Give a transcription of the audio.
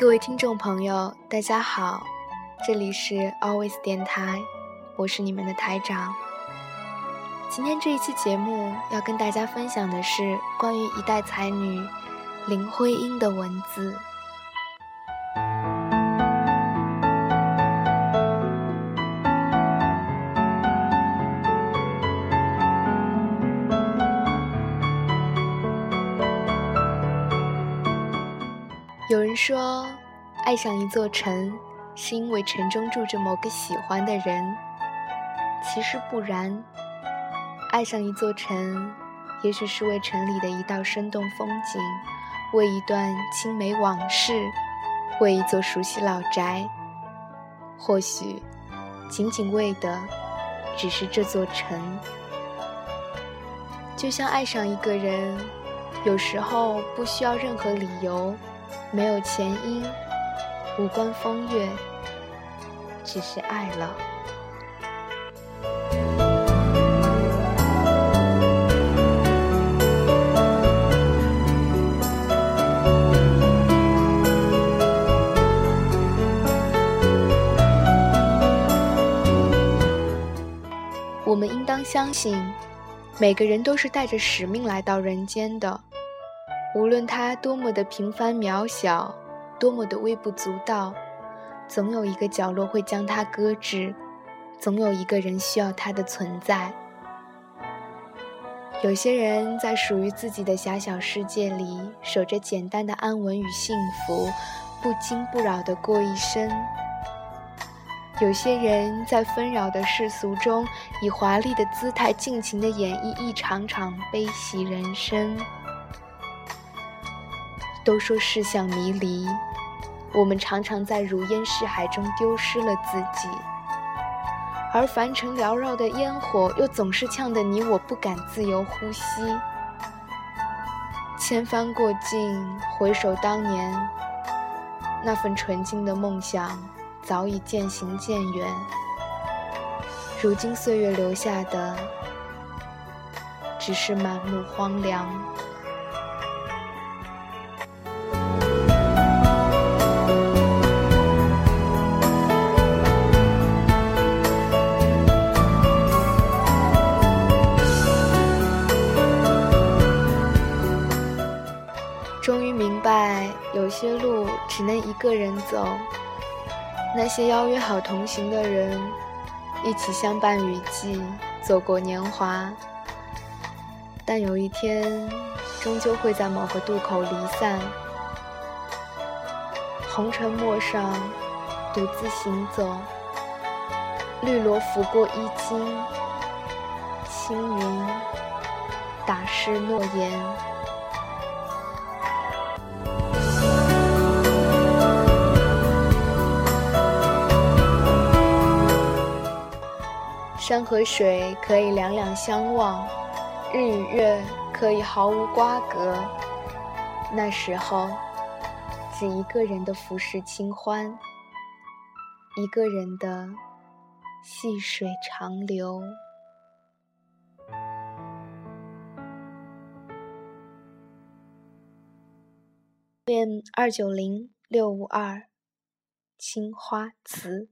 各位听众朋友，大家好，这里是 Always 电台，我是你们的台长。今天这一期节目要跟大家分享的是关于一代才女林徽因的文字。有人说，爱上一座城，是因为城中住着某个喜欢的人。其实不然，爱上一座城，也许是为城里的一道生动风景，为一段青梅往事，为一座熟悉老宅。或许，仅仅为的，只是这座城。就像爱上一个人，有时候不需要任何理由。没有前因，无关风月，只是爱了。我们应当相信，每个人都是带着使命来到人间的。无论他多么的平凡渺小，多么的微不足道，总有一个角落会将他搁置，总有一个人需要他的存在。有些人在属于自己的狭小世界里，守着简单的安稳与幸福，不惊不扰地过一生；有些人在纷扰的世俗中，以华丽的姿态尽情地演绎一场场悲喜人生。都说世相迷离，我们常常在如烟似海中丢失了自己，而凡尘缭绕的烟火又总是呛得你我不敢自由呼吸。千帆过尽，回首当年，那份纯净的梦想早已渐行渐远。如今岁月留下的，只是满目荒凉。有些路只能一个人走。那些邀约好同行的人，一起相伴雨季，走过年华。但有一天，终究会在某个渡口离散。红尘陌上，独自行走。绿萝拂过衣襟，青云打湿诺言。山和水可以两两相望，日与月可以毫无瓜葛。那时候，只一个人的浮世清欢，一个人的细水长流。电二九零六五二，青花瓷。